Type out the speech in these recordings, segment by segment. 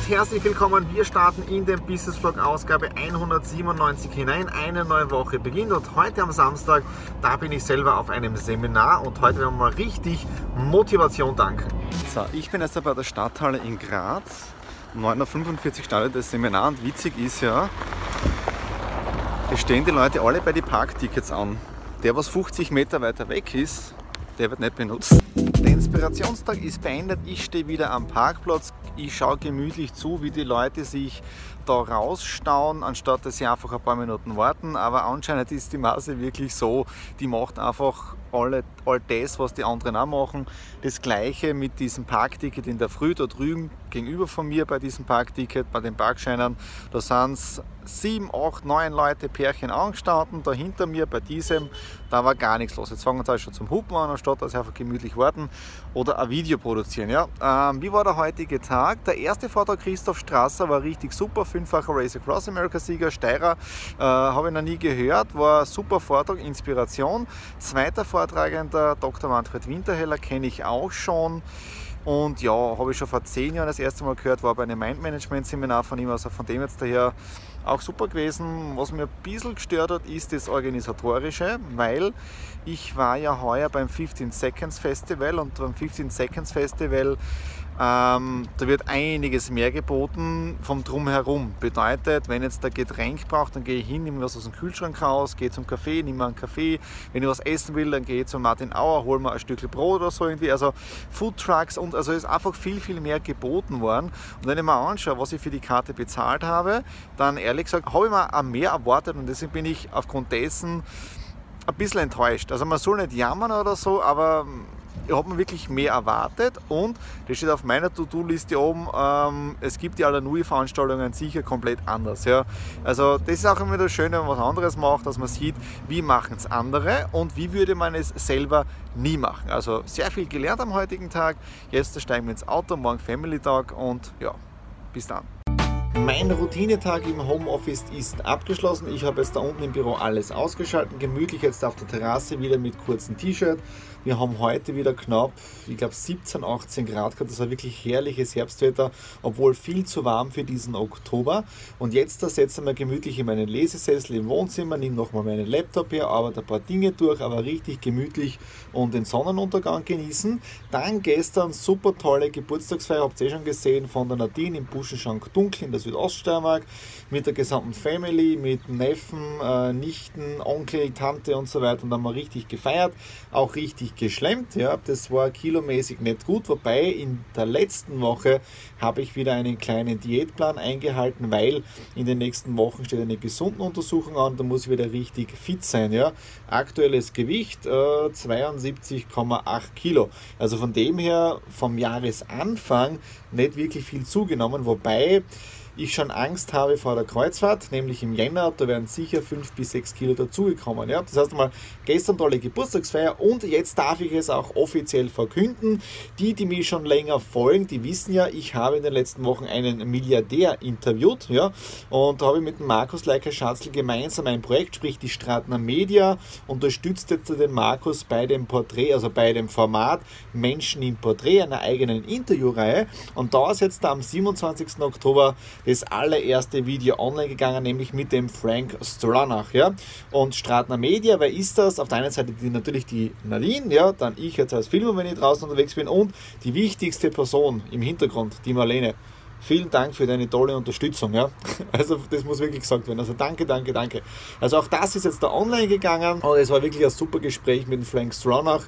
Und herzlich willkommen. Wir starten in den Business Vlog Ausgabe 197 hinein. Eine neue Woche beginnt und heute am Samstag, da bin ich selber auf einem Seminar und heute werden wir mal richtig Motivation danken. So, ich bin jetzt bei der Stadthalle in Graz. Um 9.45 Uhr startet das Seminar und witzig ist ja, es stehen die Leute alle bei den Parktickets an. Der, was 50 Meter weiter weg ist, der wird nicht benutzt. Der Inspirationstag ist beendet. Ich stehe wieder am Parkplatz. Ich schaue gemütlich zu, wie die Leute sich da rausstauen, anstatt dass sie einfach ein paar Minuten warten. Aber anscheinend ist die Masse wirklich so, die macht einfach alle, all das, was die anderen auch machen. Das gleiche mit diesem Parkticket in der Früh da drüben gegenüber von mir bei diesem Parkticket, bei den Parkscheinern. Da sind es sieben, acht, neun Leute, Pärchen angestanden. Da hinter mir bei diesem, da war gar nichts los. Jetzt fangen sie schon zum Hupen an, anstatt dass sie einfach gemütlich warten oder ein Video produzieren. Ja. Ähm, wie war der heutige Tag? Der erste Vortrag Christoph Strasser war richtig super, fünffacher Race Across America Sieger, Steirer, äh, habe ich noch nie gehört, war super Vortrag, Inspiration. Zweiter Vortragender, Dr. Manfred Winterheller, kenne ich auch schon. Und ja, habe ich schon vor zehn Jahren das erste Mal gehört, war bei einem Mind-Management-Seminar von ihm, also von dem jetzt daher auch super gewesen. Was mir ein bisschen gestört hat, ist das Organisatorische, weil ich war ja heuer beim 15 Seconds Festival und beim 15 Seconds Festival ähm, da wird einiges mehr geboten vom Drumherum. Bedeutet, wenn jetzt der Getränk braucht, dann gehe ich hin, nehme was aus dem Kühlschrank raus, gehe zum Café, nehme einen Kaffee. Wenn ich was essen will, dann gehe ich zum Martin Auer, hole mir ein Stück Brot oder so irgendwie. Also Food Trucks und also ist einfach viel, viel mehr geboten worden. Und wenn ich mir anschaue, was ich für die Karte bezahlt habe, dann ehrlich gesagt, habe ich mir auch mehr erwartet und deswegen bin ich aufgrund dessen ein bisschen enttäuscht. Also man soll nicht jammern oder so, aber ich habe mir wirklich mehr erwartet und das steht auf meiner To-Do-Liste oben, ähm, es gibt die Alanui-Veranstaltungen sicher komplett anders. Ja. Also das ist auch immer das Schöne, wenn man was anderes macht, dass man sieht, wie machen es andere und wie würde man es selber nie machen. Also sehr viel gelernt am heutigen Tag. Jetzt steigen wir ins Auto, morgen Family Tag und ja, bis dann. Mein Routinetag im Homeoffice ist abgeschlossen. Ich habe jetzt da unten im Büro alles ausgeschaltet, gemütlich jetzt auf der Terrasse wieder mit kurzem T-Shirt wir haben heute wieder knapp, ich glaube 17, 18 Grad gehabt. Das war wirklich herrliches Herbstwetter, obwohl viel zu warm für diesen Oktober. Und jetzt da setzen wir gemütlich in meinen Lesesessel im Wohnzimmer, nehme nochmal meinen Laptop her, arbeite ein paar Dinge durch, aber richtig gemütlich und den Sonnenuntergang genießen. Dann gestern super tolle Geburtstagsfeier, habt ihr eh schon gesehen, von der Nadine im Buschenschank Dunkel in der Südoststeiermark mit der gesamten Family, mit Neffen, äh, Nichten, Onkel, Tante und so weiter. Und haben wir richtig gefeiert, auch richtig geschlemmt. Ja. Das war kilomäßig nicht gut, wobei in der letzten Woche habe ich wieder einen kleinen Diätplan eingehalten, weil in den nächsten Wochen steht eine Gesundenuntersuchung an, da muss ich wieder richtig fit sein. Ja. Aktuelles Gewicht äh, 72,8 Kilo. Also von dem her vom Jahresanfang nicht wirklich viel zugenommen, wobei ich schon Angst habe vor der Kreuzfahrt, nämlich im Jänner, da werden sicher 5 bis 6 Kilo dazugekommen. Ja? Das heißt mal, gestern tolle Geburtstagsfeier und jetzt darf ich es auch offiziell verkünden. Die, die mich schon länger folgen, die wissen ja, ich habe in den letzten Wochen einen Milliardär interviewt ja? und da habe ich mit Markus Leiker-Schatzl gemeinsam ein Projekt, sprich die Stratner Media, unterstützt jetzt den Markus bei dem Porträt, also bei dem Format Menschen im Porträt, einer eigenen Interviewreihe und da ist jetzt am 27. Oktober das allererste Video online gegangen, nämlich mit dem Frank Stronach. Ja? Und Stratner Media, wer ist das? Auf der einen Seite die, natürlich die Nadine, ja? dann ich jetzt als Filmer, wenn ich draußen unterwegs bin und die wichtigste Person im Hintergrund, die Marlene. Vielen Dank für deine tolle Unterstützung. Ja? Also das muss wirklich gesagt werden. Also danke, danke, danke. Also auch das ist jetzt da online gegangen und es war wirklich ein super Gespräch mit Frank Stronach.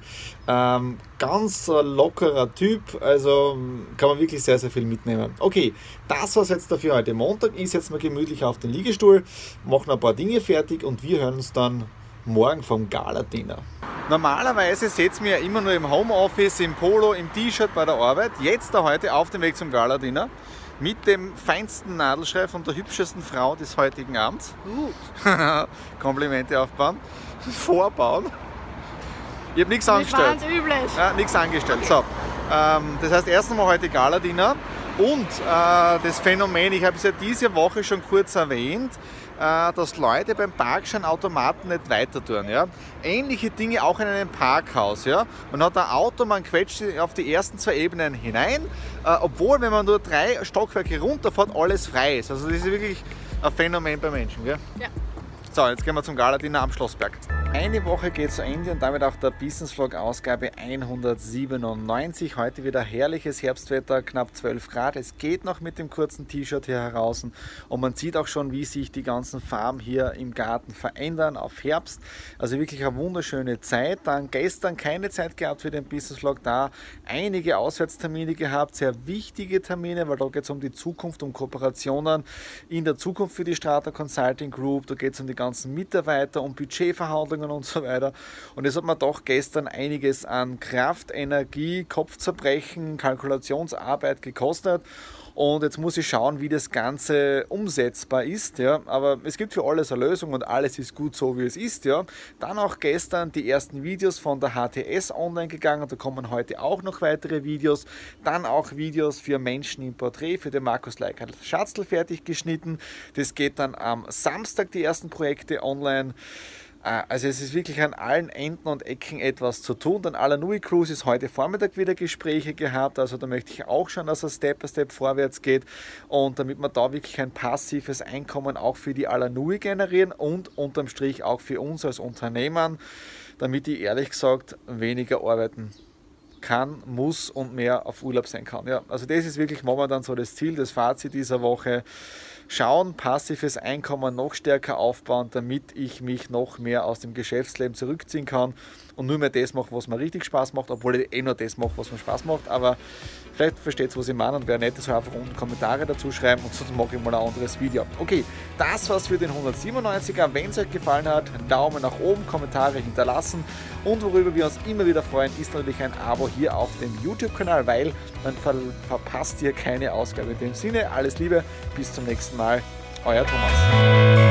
Ähm, ganz lockerer Typ, also kann man wirklich sehr, sehr viel mitnehmen. Okay, das war es jetzt dafür heute Montag. Ich setze mal gemütlich auf den Liegestuhl, mache noch ein paar Dinge fertig und wir hören uns dann morgen vom Gala-Dinner. Normalerweise seht ihr ja immer nur im Homeoffice, im Polo, im T-Shirt bei der Arbeit. Jetzt da heute auf dem Weg zum Gala-Dinner mit dem feinsten Nadelschreif und der hübschesten Frau des heutigen Abends. Uh. Komplimente aufbauen. Vorbauen. Ich habe nichts angestellt. Ja, nichts angestellt. So, ähm, das heißt, erst einmal heute Gala-Dinner. Und äh, das Phänomen, ich habe es ja diese Woche schon kurz erwähnt, äh, dass Leute beim Parkscheinautomaten nicht weiter tun. Ja? Ähnliche Dinge auch in einem Parkhaus. Ja? Man hat ein Auto, man quetscht auf die ersten zwei Ebenen hinein, äh, obwohl, wenn man nur drei Stockwerke runterfährt, alles frei ist. Also das ist wirklich ein Phänomen bei Menschen. Gell? Ja. So, jetzt gehen wir zum Galadiner am Schlossberg. Eine Woche geht zu Ende und damit auch der Business Vlog Ausgabe 197. Heute wieder herrliches Herbstwetter, knapp 12 Grad. Es geht noch mit dem kurzen T-Shirt hier heraus und man sieht auch schon, wie sich die ganzen Farben hier im Garten verändern auf Herbst. Also wirklich eine wunderschöne Zeit. Dann gestern keine Zeit gehabt für den Business Vlog, da einige Auswärtstermine gehabt, sehr wichtige Termine, weil da geht es um die Zukunft, um Kooperationen in der Zukunft für die Strata Consulting Group. Da geht es um die ganzen Mitarbeiter, um Budgetverhandlungen Verhandlungen und so weiter. Und es hat mir doch gestern einiges an Kraft, Energie, Kopfzerbrechen, Kalkulationsarbeit gekostet. Und jetzt muss ich schauen, wie das Ganze umsetzbar ist. Ja. Aber es gibt für alles eine Lösung und alles ist gut so, wie es ist. Ja. Dann auch gestern die ersten Videos von der HTS online gegangen. Da kommen heute auch noch weitere Videos. Dann auch Videos für Menschen im Porträt, für den Markus Leikert Schatzl fertig geschnitten. Das geht dann am Samstag die ersten Projekte online. Äh, also es ist wirklich an allen Enden und Ecken etwas zu tun. Dann Alanui Cruise ist heute Vormittag wieder Gespräche gehabt. Also da möchte ich auch schon, dass er Step by Step vorwärts geht. Und damit wir da wirklich ein passives Einkommen auch für die Alanui generieren und unterm Strich auch für uns als Unternehmen, damit ich ehrlich gesagt weniger arbeiten kann, muss und mehr auf Urlaub sein kann. Ja, also das ist wirklich momentan so das Ziel, das Fazit dieser Woche schauen, passives Einkommen noch stärker aufbauen, damit ich mich noch mehr aus dem Geschäftsleben zurückziehen kann und nur mehr das mache, was mir richtig Spaß macht, obwohl ich eh nur das mache, was mir Spaß macht. Aber vielleicht versteht ihr, was ich meine und wer nicht, soll einfach unten Kommentare dazu schreiben und sonst mache ich mal ein anderes Video. Okay, das war's für den 197er. Wenn es euch gefallen hat, Daumen nach oben, Kommentare hinterlassen und worüber wir uns immer wieder freuen, ist natürlich ein Abo hier auf dem YouTube-Kanal, weil dann ver verpasst ihr keine Ausgabe. In dem Sinne, alles Liebe, bis zum nächsten Mal, euer Thomas.